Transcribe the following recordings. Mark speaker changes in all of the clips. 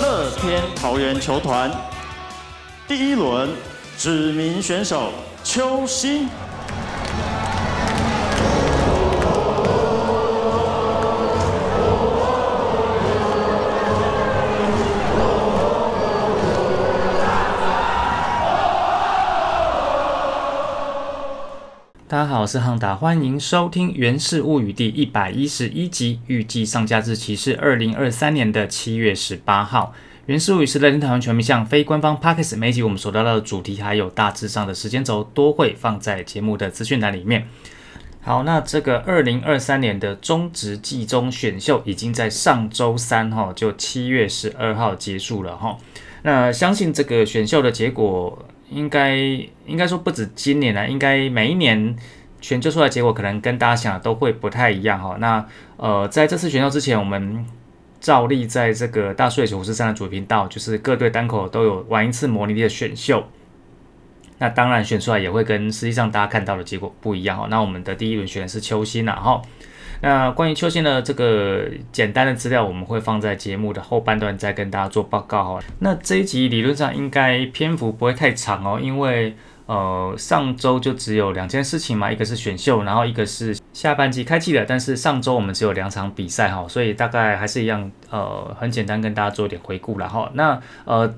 Speaker 1: 乐天桃园球团第一轮指名选手邱心。
Speaker 2: 大家好，我是汉达，欢迎收听《源氏物语》第一百一十一集，预计上架日期是二零二三年的七月十八号。《源氏物语》是乐天台湾全民向非官方 p a c k a g e 每集我们所聊到的主题还有大致上的时间轴，都会放在节目的资讯栏里面。好，那这个二零二三年的中职季中选秀已经在上周三哈，就七月十二号结束了哈。那相信这个选秀的结果。应该应该说不止今年了，应该每一年选秀出来结果可能跟大家想的都会不太一样哈。那呃，在这次选秀之前，我们照例在这个大数九五四三的主频道，就是各队单口都有玩一次模拟的选秀。那当然选出来也会跟实际上大家看到的结果不一样哈。那我们的第一轮选的是秋心呐哈。那关于秋心的这个简单的资料，我们会放在节目的后半段再跟大家做报告哈。那这一集理论上应该篇幅不会太长哦，因为呃上周就只有两件事情嘛，一个是选秀，然后一个是下半季开季了。但是上周我们只有两场比赛哈，所以大概还是一样呃很简单跟大家做一点回顾了哈。那呃。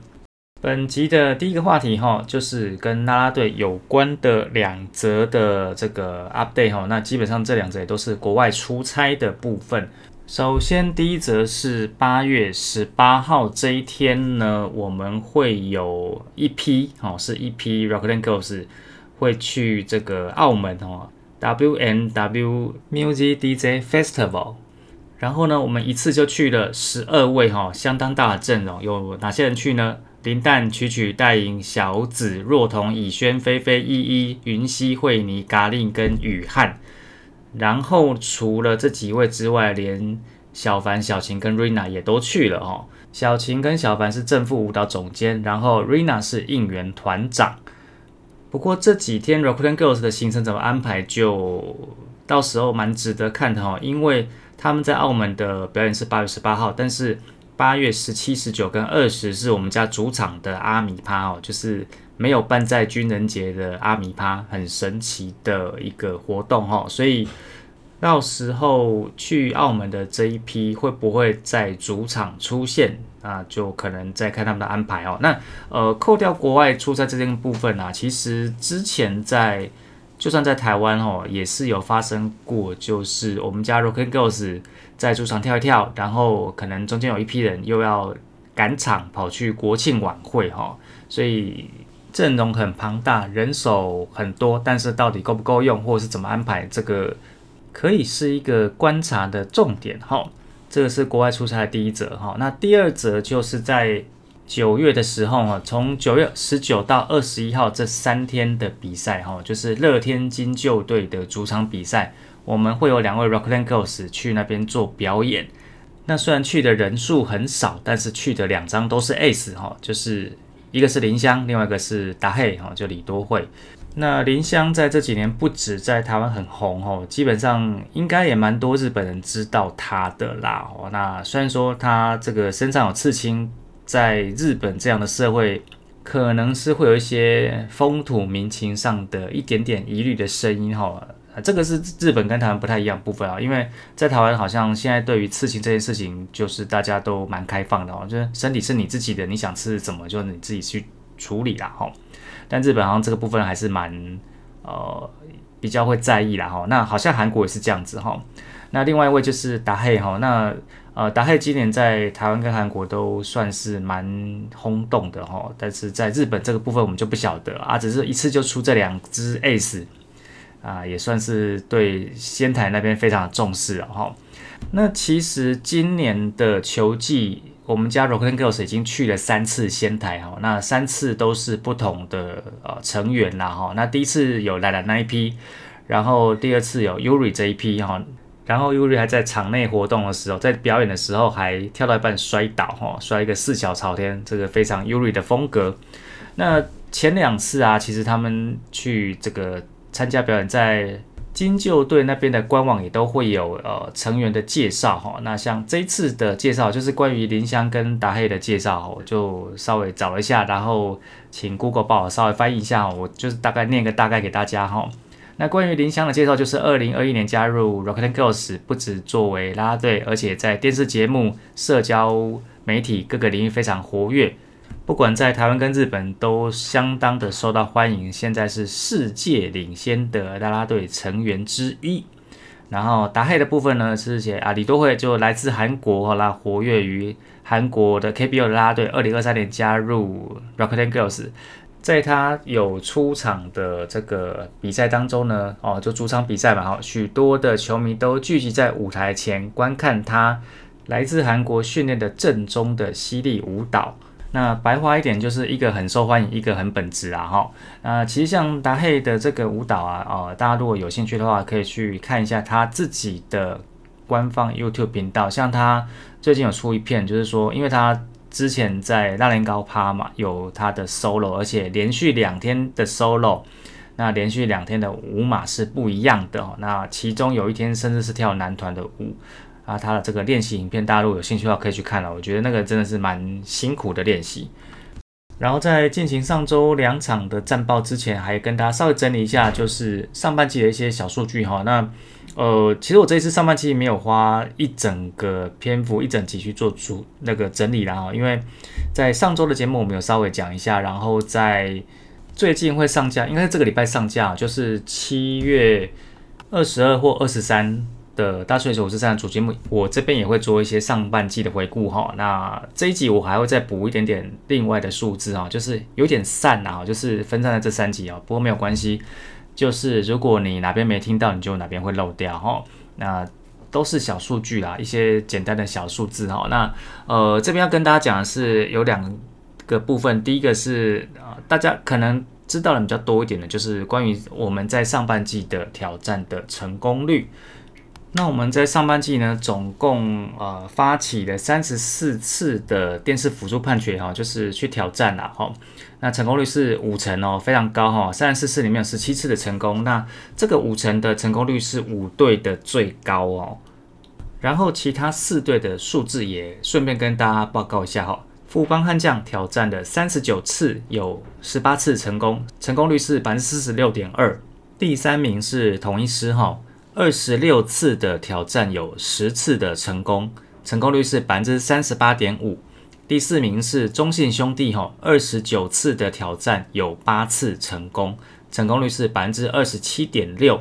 Speaker 2: 本集的第一个话题哈，就是跟啦啦队有关的两则的这个 update 哈。那基本上这两则也都是国外出差的部分。首先第一则是八月十八号这一天呢，我们会有一批哦，是一批 Rockland Girls 会去这个澳门哦，W N W Music DJ Festival。然后呢，我们一次就去了十二位哈，相当大的阵容。有哪些人去呢？林蛋、曲曲、戴莹、小紫、若彤、以轩、菲菲、依依、云溪、惠妮、嘎令跟雨汉。然后除了这几位之外，连小凡、小晴跟 Rina 也都去了哦。小晴跟小凡是正副舞蹈总监，然后 Rina 是应援团长。不过这几天 Rock and Girls 的行程怎么安排，就到时候蛮值得看的哦。因为他们在澳门的表演是八月十八号，但是。八月十七、十九跟二十是我们家主场的阿米趴哦，就是没有办在军人节的阿米趴，很神奇的一个活动哈。所以到时候去澳门的这一批会不会在主场出现啊？就可能再看他们的安排哦。那呃，扣掉国外出差这件部分啊，其实之前在就算在台湾哦，也是有发生过，就是我们家 Rock and Girls。在主场跳一跳，然后可能中间有一批人又要赶场跑去国庆晚会哈，所以阵容很庞大，人手很多，但是到底够不够用，或者是怎么安排，这个可以是一个观察的重点哈。这个是国外出差的第一则哈，那第二则就是在九月的时候哈，从九月十九到二十一号这三天的比赛哈，就是乐天金鹫队的主场比赛。我们会有两位 Rockland Girls 去那边做表演。那虽然去的人数很少，但是去的两张都是 Ace 哈，就是一个是林香，另外一个是达黑哈，就李多惠。那林香在这几年不止在台湾很红哦，基本上应该也蛮多日本人知道她的啦。哦，那虽然说她这个身上有刺青，在日本这样的社会，可能是会有一些风土民情上的一点点疑虑的声音哈。这个是日本跟台湾不太一样部分啊，因为在台湾好像现在对于刺青这件事情，就是大家都蛮开放的哦，就是身体是你自己的，你想刺怎么就你自己去处理啦哈。但日本好像这个部分还是蛮呃比较会在意啦哈。那好像韩国也是这样子哈。那另外一位就是达黑哈，那呃达黑今年在台湾跟韩国都算是蛮轰动的哈，但是在日本这个部分我们就不晓得啊，只是一次就出这两只 ace。啊，也算是对仙台那边非常重视了哈。那其实今年的球季，我们家 Rock and Girls 已经去了三次仙台哈。那三次都是不同的呃成员啦哈。那第一次有来了那一批，然后第二次有 Yuri 这一批哈。然后 Yuri 还在场内活动的时候，在表演的时候还跳到一半摔倒哈，摔一个四脚朝天，这个非常 Yuri 的风格。那前两次啊，其实他们去这个。参加表演在金鹫队那边的官网也都会有呃成员的介绍哈。那像这一次的介绍就是关于林香跟达黑的介绍，我就稍微找了一下，然后请 Google 帮我稍微翻译一下，我就是大概念个大概给大家哈。那关于林香的介绍，就是二零二一年加入 Rocket Girls，不止作为啦啦队，而且在电视节目、社交媒体各个领域非常活跃。不管在台湾跟日本都相当的受到欢迎，现在是世界领先的啦啦队成员之一。然后达黑的部分呢，是写啊李多惠就来自韩国，啦，活跃于韩国的 KBO 啦啦队，二零二三年加入 Rocket Girls。在他有出场的这个比赛当中呢，哦，就主场比赛嘛，哈，许多的球迷都聚集在舞台前观看他来自韩国训练的正宗的犀利舞蹈。那白话一点，就是一个很受欢迎，一个很本质啊，哈。那其实像达黑的这个舞蹈啊，哦，大家如果有兴趣的话，可以去看一下他自己的官方 YouTube 频道。像他最近有出一片，就是说，因为他。之前在大连高趴嘛，有他的 solo，而且连续两天的 solo，那连续两天的舞码是不一样的哦。那其中有一天甚至是跳男团的舞啊，他的这个练习影片，大家如果有兴趣的话可以去看了。我觉得那个真的是蛮辛苦的练习。然后在进行上周两场的战报之前，还跟大家稍微整理一下，就是上半季的一些小数据哈。那呃，其实我这一次上半期没有花一整个篇幅、一整集去做主那个整理啦哈，因为在上周的节目我们有稍微讲一下，然后在最近会上架，应该是这个礼拜上架，就是七月二十二或二十三的大数据五十三主节目，我这边也会做一些上半季的回顾哈。那这一集我还会再补一点点另外的数字啊，就是有点散啊，就是分散在这三集啊，不过没有关系。就是如果你哪边没听到，你就哪边会漏掉哈。那都是小数据啦，一些简单的小数字哈。那呃这边要跟大家讲的是有两个部分，第一个是呃大家可能知道的比较多一点的，就是关于我们在上半季的挑战的成功率。那我们在上半季呢，总共呃发起了三十四次的电视辅助判决哈，就是去挑战啦哈。那成功率是五成哦，非常高哈。三十四次里面有十七次的成功，那这个五成的成功率是五队的最高哦。然后其他四队的数字也顺便跟大家报告一下哈。富邦悍将挑战的三十九次有十八次成功，成功率是百分之四十六点二。第三名是同一师哈。二十六次的挑战有十次的成功，成功率是百分之三十八点五。第四名是中信兄弟哈，二十九次的挑战有八次成功，成功率是百分之二十七点六。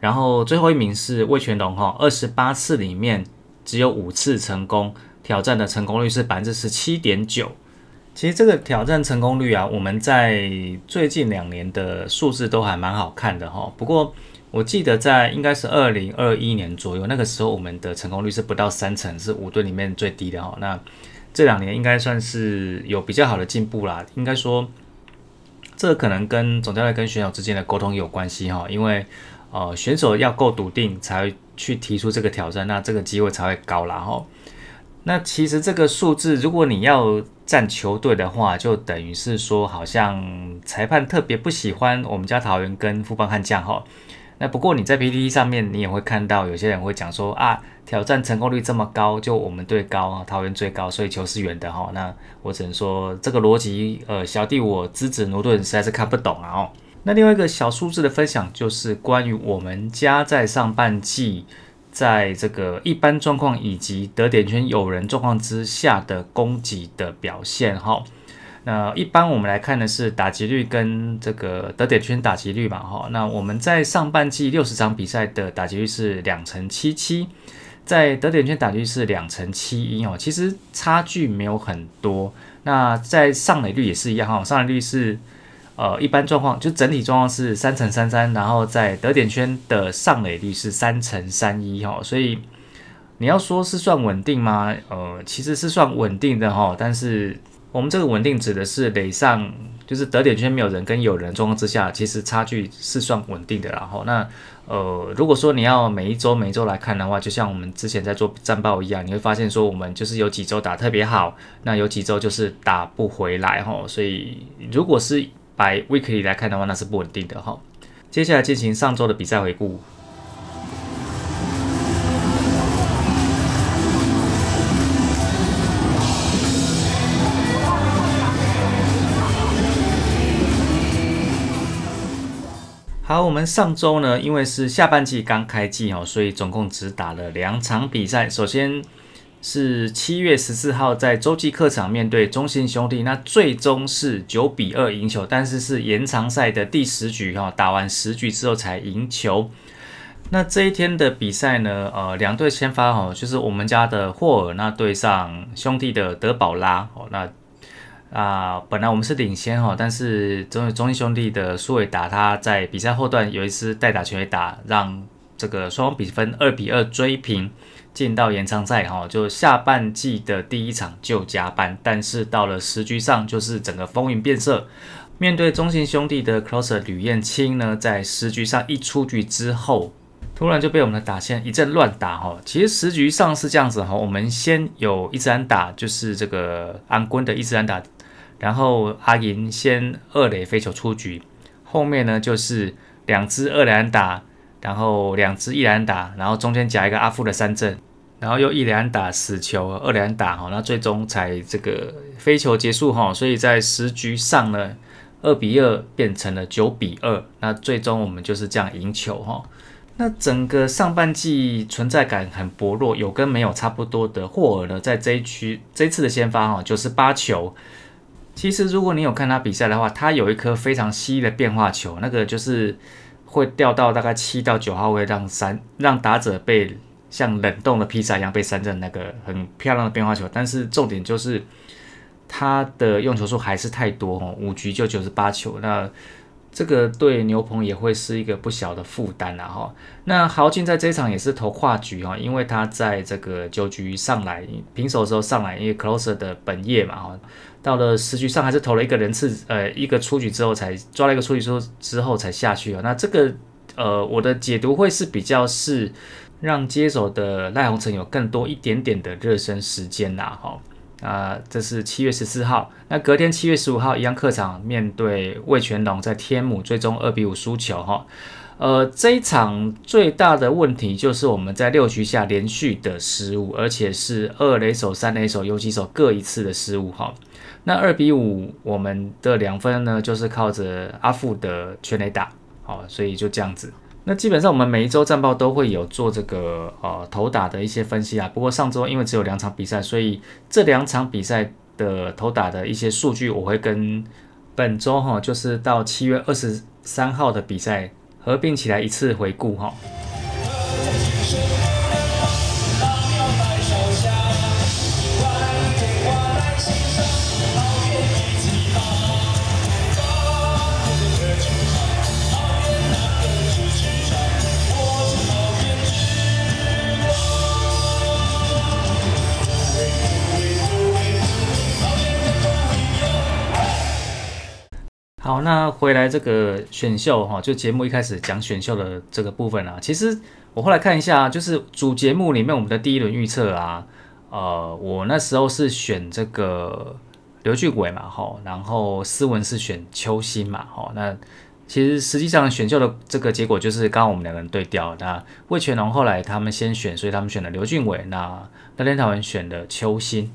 Speaker 2: 然后最后一名是魏全龙哈，二十八次里面只有五次成功，挑战的成功率是百分之十七点九。其实这个挑战成功率啊，我们在最近两年的数字都还蛮好看的哈。不过我记得在应该是二零二一年左右，那个时候我们的成功率是不到三成，是五队里面最低的哈。那这两年应该算是有比较好的进步啦。应该说，这可能跟总教练跟选手之间的沟通有关系哈。因为呃选手要够笃定，才去提出这个挑战，那这个机会才会高啦哈。那其实这个数字，如果你要占球队的话，就等于是说，好像裁判特别不喜欢我们家桃园跟富邦悍将哈。那不过你在 PPT 上面，你也会看到有些人会讲说啊，挑战成功率这么高，就我们队高啊，桃园最高，所以球是圆的哈。那我只能说这个逻辑，呃，小弟我资质牛顿实在是看不懂啊哦。那另外一个小数字的分享，就是关于我们家在上半季，在这个一般状况以及得点圈有人状况之下的攻击的表现哈。那一般我们来看的是打击率跟这个得点圈打击率嘛，哈。那我们在上半季六十场比赛的打击率是两成七七，在得点圈打击率是两成七一哦，其实差距没有很多。那在上垒率也是一样哈，上垒率是呃一般状况，就整体状况是三乘三三，然后在得点圈的上垒率是三乘三一哈，所以你要说是算稳定吗？呃，其实是算稳定的哈，但是。我们这个稳定指的是垒上，就是得点圈没有人跟有人状况之下，其实差距是算稳定的。然后那呃，如果说你要每一周每一周来看的话，就像我们之前在做战报一样，你会发现说我们就是有几周打特别好，那有几周就是打不回来哈。所以如果是白 weekly 来看的话，那是不稳定的哈。接下来进行上周的比赛回顾。好，我们上周呢，因为是下半季刚开季哦，所以总共只打了两场比赛。首先是七月十四号在洲际客场面对中信兄弟，那最终是九比二赢球，但是是延长赛的第十局哈，打完十局之后才赢球。那这一天的比赛呢，呃，两队先发哈，就是我们家的霍尔那对上兄弟的德保拉哦，那。啊，本来我们是领先哈，但是中中信兄弟的苏伟达他在比赛后段有一次代打全垒打，让这个双方比分二比二追平，进到延长赛哈，就下半季的第一场就加班，但是到了时局上就是整个风云变色，面对中信兄弟的 closer 吕彦青呢，在时局上一出局之后，突然就被我们的打线一阵乱打哈，其实时局上是这样子哈，我们先有一支安打，就是这个安坤的一支安打。然后阿银先二垒飞球出局，后面呢就是两支二垒打，然后两支一垒打，然后中间夹一个阿富的三振，然后又一垒打死球，二垒打哈，那最终才这个飞球结束哈，所以在十局上呢，二比二变成了九比二，那最终我们就是这样赢球哈。那整个上半季存在感很薄弱，有跟没有差不多的霍尔呢，在这一区这次的先发哈，九十八球。其实，如果你有看他比赛的话，他有一颗非常细的变化球，那个就是会掉到大概七到九号位，让三让打者被像冷冻的披萨一样被三振，那个很漂亮的变化球。但是重点就是他的用球数还是太多哦，五局就九十八球，那。这个对牛棚也会是一个不小的负担啊哈。那豪进在这场也是投跨局哈，因为他在这个九局上来平手的时候上来，因为 closer 的本业嘛哈，到了十局上还是投了一个人次，呃，一个出局之后才抓了一个出局之后之后才下去啊。那这个呃，我的解读会是比较是让接手的赖鸿成有更多一点点的热身时间啦哈。啊，这是七月十四号。那隔天七月十五号，一样客场面对魏全龙，在天母最终二比五输球哈。呃，这一场最大的问题就是我们在六局下连续的失误，而且是二垒手、三垒手、游击手各一次的失误哈。那二比五，我们的两分呢，就是靠着阿富的全垒打，好，所以就这样子。那基本上我们每一周战报都会有做这个呃投打的一些分析啊。不过上周因为只有两场比赛，所以这两场比赛的投打的一些数据，我会跟本周哈，就是到七月二十三号的比赛合并起来一次回顾哈。好，那回来这个选秀哈，就节目一开始讲选秀的这个部分啊，其实我后来看一下，就是主节目里面我们的第一轮预测啊，呃，我那时候是选这个刘俊伟嘛，哈，然后斯文是选邱心嘛，哈，那其实实际上选秀的这个结果就是刚刚我们两个人对调，那魏全龙后来他们先选，所以他们选了刘俊伟，那那天台湾选的邱心。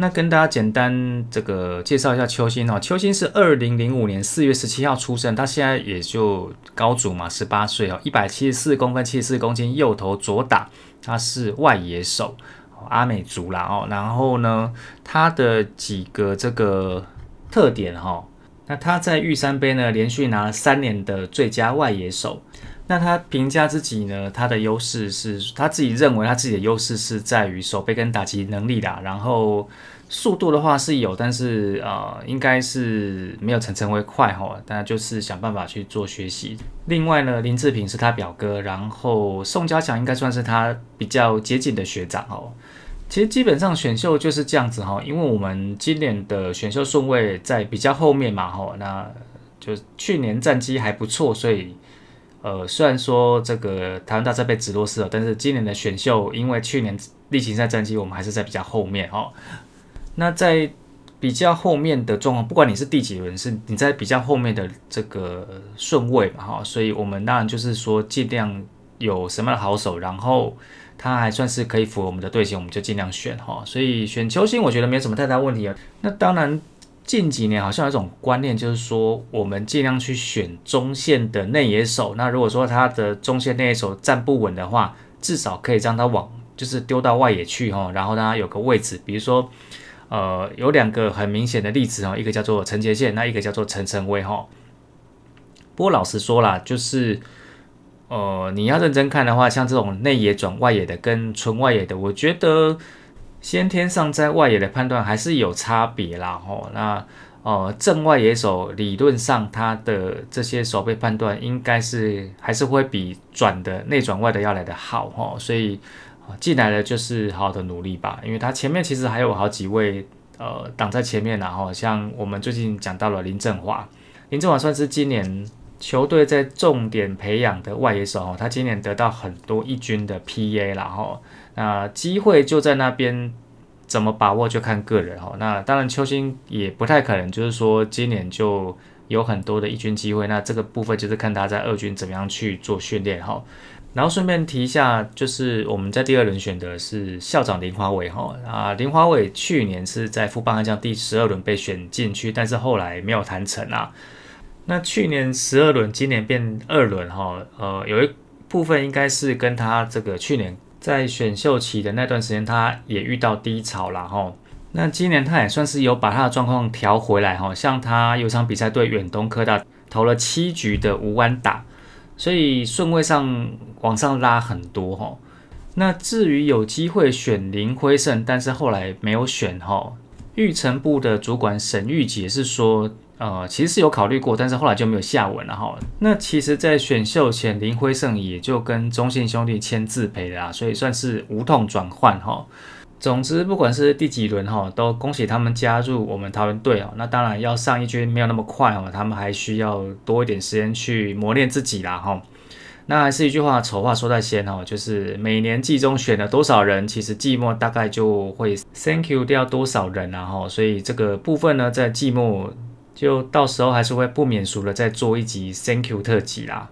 Speaker 2: 那跟大家简单这个介绍一下邱心哦，邱心是二零零五年四月十七号出生，他现在也就高足嘛，十八岁哦，一百七十四公分，七十四公斤，右投左打，他是外野手，阿美族啦哦，然后呢，他的几个这个特点哈，那他在玉山杯呢连续拿了三年的最佳外野手。那他评价自己呢？他的优势是他自己认为他自己的优势是在于手背跟打击能力的，然后速度的话是有，但是呃，应该是没有陈晨威快哈。大家就是想办法去做学习。另外呢，林志平是他表哥，然后宋家强应该算是他比较接近的学长哦。其实基本上选秀就是这样子哈，因为我们今年的选秀顺位在比较后面嘛哈，那就去年战绩还不错，所以。呃，虽然说这个台湾大赛被直落式了，但是今年的选秀，因为去年例行赛战绩，我们还是在比较后面哈。那在比较后面的状况，不管你是第几轮，是你在比较后面的这个顺位嘛哈，所以我们当然就是说尽量有什么样的好手，然后他还算是可以符合我们的队形，我们就尽量选哈。所以选球星，我觉得没有什么太大问题啊。那当然。近几年好像有一种观念，就是说我们尽量去选中线的内野手。那如果说他的中线内野手站不稳的话，至少可以让他往就是丢到外野去哈，然后让他有个位置。比如说，呃，有两个很明显的例子哈，一个叫做陈杰宪，那一个叫做陈晨威哈。不过老实说啦，就是呃，你要认真看的话，像这种内野转外野的跟纯外野的，我觉得。先天上在外野的判断还是有差别啦，吼，那呃正外野手理论上他的这些手背判断应该是还是会比转的内转外的要来的好，吼，所以进来的就是好好的努力吧，因为他前面其实还有好几位呃挡在前面，然后像我们最近讲到了林振华，林振华算是今年球队在重点培养的外野手，他今年得到很多一军的 PA 然后。那机会就在那边，怎么把握就看个人哈。那当然，邱星也不太可能，就是说今年就有很多的一军机会。那这个部分就是看他在二军怎么样去做训练哈。然后顺便提一下，就是我们在第二轮选的是校长林华伟哈啊，林华伟去年是在富邦悍将第十二轮被选进去，但是后来没有谈成啊。那去年十二轮，今年变二轮哈，呃，有一部分应该是跟他这个去年。在选秀期的那段时间，他也遇到低潮了哈。那今年他也算是有把他的状况调回来哈。像他有场比赛对远东科大投了七局的无安打，所以顺位上往上拉很多哈。那至于有机会选林辉胜，但是后来没有选哈。育成部的主管沈玉杰是说。呃，其实是有考虑过，但是后来就没有下文了哈。那其实，在选秀前，林辉胜也就跟中信兄弟签字赔啦，所以算是无痛转换哈。总之，不管是第几轮哈，都恭喜他们加入我们桃园队哦。那当然要上一军没有那么快哦，他们还需要多一点时间去磨练自己啦哈。那还是一句话，丑话说在先哦，就是每年季中选了多少人，其实季末大概就会 thank you 掉多少人然后，所以这个部分呢，在季末。就到时候还是会不免俗的再做一集 Thank you 特辑啦。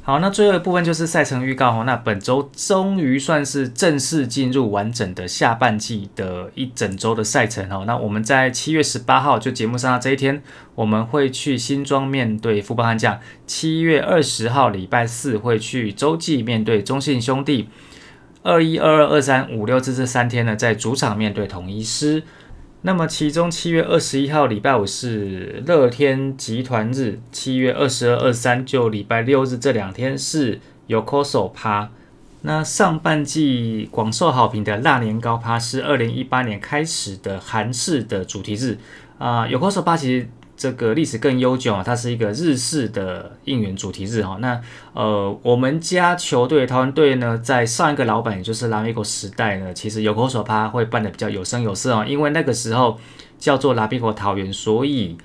Speaker 2: 好，那最后一部分就是赛程预告哦。那本周终于算是正式进入完整的下半季的一整周的赛程哦。那我们在七月十八号就节目上的这一天，我们会去新庄面对富邦悍将；七月二十号礼拜四会去洲际面对中信兄弟；二一、二二、二三、五六这这三天呢，在主场面对统一师。那么其中七月二十一号礼拜五是乐天集团日，七月二十二、二三就礼拜六日这两天是有 coso 趴。那上半季广受好评的腊年糕趴是二零一八年开始的韩式的主题日啊，有 coso 趴其实。这个历史更悠久啊，它是一个日式的应援主题日哈。那呃，我们家球队台湾队呢，在上一个老板，也就是拉米狗时代呢，其实有口手趴会办的比较有声有色哦，因为那个时候叫做拉比狗桃园，所以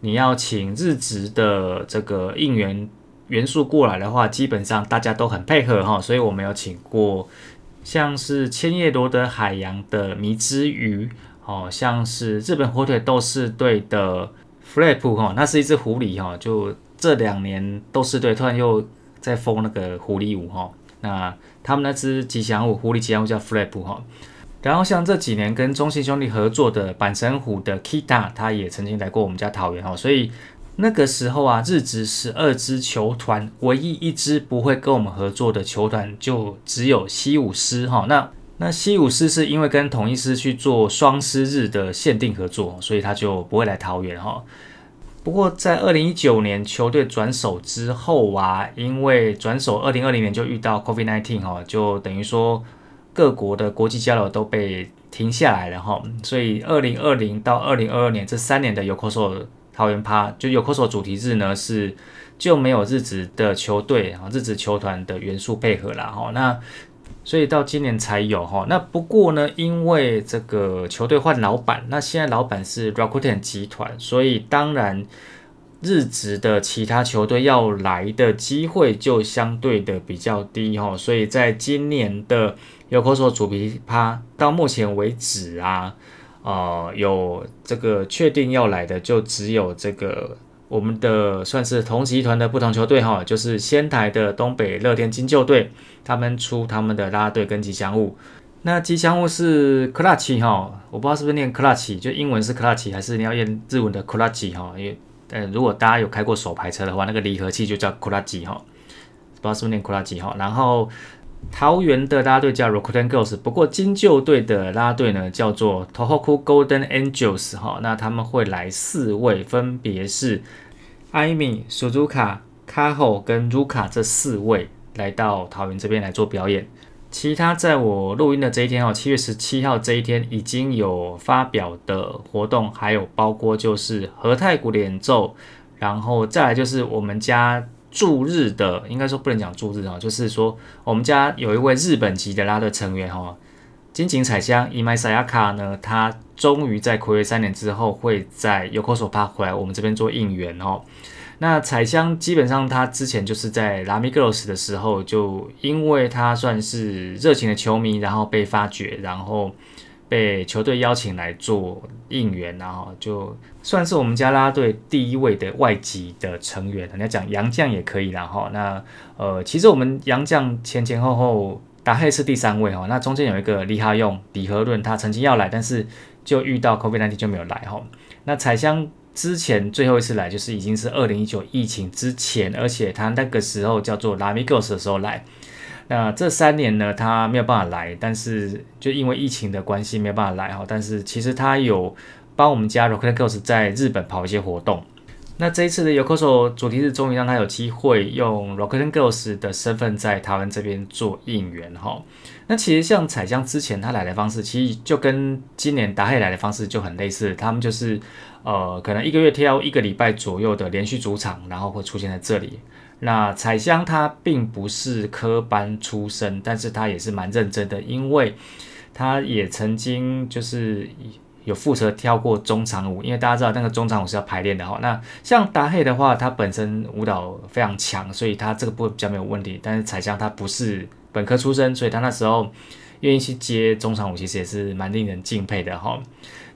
Speaker 2: 你要请日职的这个应援元素过来的话，基本上大家都很配合哈。所以我们有请过像是千叶罗德海洋的迷之鱼，哦，像是日本火腿斗士队的。Flap 哈，那是一只狐狸哈，就这两年斗士队突然又在封那个狐狸舞哈，那他们那只吉祥物狐狸吉祥物叫 Flap 哈，然后像这几年跟中信兄弟合作的板神虎的 Kita，他也曾经来过我们家桃园哈，所以那个时候啊，日职十二支球团唯一一支不会跟我们合作的球团就只有西武狮哈，那。那西武师是因为跟统一师去做双狮日的限定合作，所以他就不会来桃园哈。不过在二零一九年球队转手之后啊，因为转手二零二零年就遇到 COVID-19 哈，就等于说各国的国际交流都被停下来了哈。所以二零二零到二零二二年这三年的有口手桃园趴，就有口手主题日呢是就没有日职的球队啊，日职球团的元素配合了哈。那所以到今年才有哈，那不过呢，因为这个球队换老板，那现在老板是 Rakuten 集团，所以当然日职的其他球队要来的机会就相对的比较低哈。所以在今年的 Yokoso 主题趴到目前为止啊，呃，有这个确定要来的就只有这个。我们的算是同集团的不同球队哈，就是仙台的东北乐天金鹫队，他们出他们的拉队跟吉祥物。那吉祥物是 clutch 哈，我不知道是不是念 clutch，就英文是 clutch 还是你要念日文的 clutch 哈？因为呃，如果大家有开过手排车的话，那个离合器就叫 clutch 哈，不知道是不是念 clutch 哈。然后桃园的拉队叫 Rakuten Girls，不过金鹫队的拉队呢叫做 Tohoku Golden Angels 哈。那他们会来四位，分别是 Amy、Suzuka、Kaho 跟 Ruka 这四位来到桃园这边来做表演。其他在我录音的这一天哦，七月十七号这一天已经有发表的活动，还有包括就是和太鼓的演奏，然后再来就是我们家驻日的，应该说不能讲驻日哦，就是说我们家有一位日本籍的拉的成员哈，金井彩香伊麦萨亚卡呢，他终于在暌违三年之后会在 Yokoso Park 回来我们这边做应援哦。那彩香基本上，他之前就是在拉米格罗斯的时候，就因为他算是热情的球迷，然后被发掘，然后被球队邀请来做应援，然后就算是我们家拉队第一位的外籍的成员。人家讲洋将也可以，然后那呃，其实我们洋将前前后后达黑是第三位哈，那中间有一个利哈用李和论，他曾经要来，但是就遇到 COVID-19 就没有来哈。那彩香。之前最后一次来就是已经是二零一九疫情之前，而且他那个时候叫做拉米戈斯的时候来。那这三年呢，他没有办法来，但是就因为疫情的关系没有办法来哈。但是其实他有帮我们家 Rocket Girls 在日本跑一些活动。那这一次的 Yokoso 主题日终于让他有机会用 Rocket Girls 的身份在台湾这边做应援哈。那其实像彩香之前他来的方式，其实就跟今年达黑来的方式就很类似，他们就是呃可能一个月挑一个礼拜左右的连续主场，然后会出现在这里。那彩香她并不是科班出身，但是她也是蛮认真的，因为她也曾经就是。有负责跳过中场舞，因为大家知道那个中场舞是要排练的哈。那像达黑的话，他本身舞蹈非常强，所以他这个部分比较没有问题。但是彩香她不是本科出身，所以她那时候愿意去接中场舞，其实也是蛮令人敬佩的哈。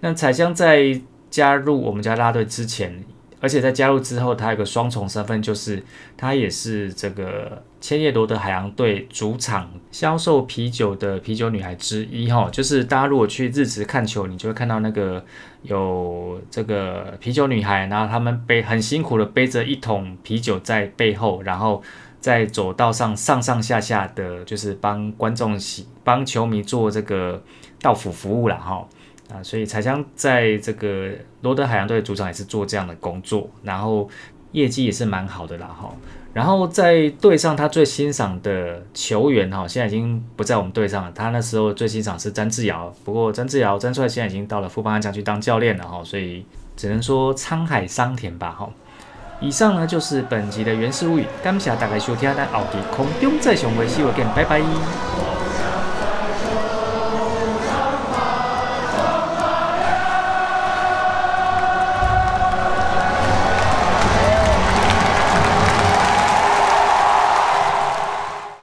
Speaker 2: 那彩香在加入我们家拉队之前。而且在加入之后，他有个双重身份，就是他也是这个千叶罗德海洋队主场销售啤酒的啤酒女孩之一哈。就是大家如果去日职看球，你就会看到那个有这个啤酒女孩，然后他们背很辛苦的背着一桶啤酒在背后，然后在走道上上上下下的，就是帮观众洗、帮球迷做这个到府服务了哈。啊，所以彩香在这个罗德海洋队的主场也是做这样的工作，然后业绩也是蛮好的啦哈。然后在队上，他最欣赏的球员哈，现在已经不在我们队上了。他那时候最欣赏是詹志尧，不过詹志尧詹帅现在已经到了富邦安将去当教练了哈，所以只能说沧海桑田吧哈。以上呢就是本集的原始物语，感谢大家收听，咱奥迪空中再雄会，see you again，拜拜。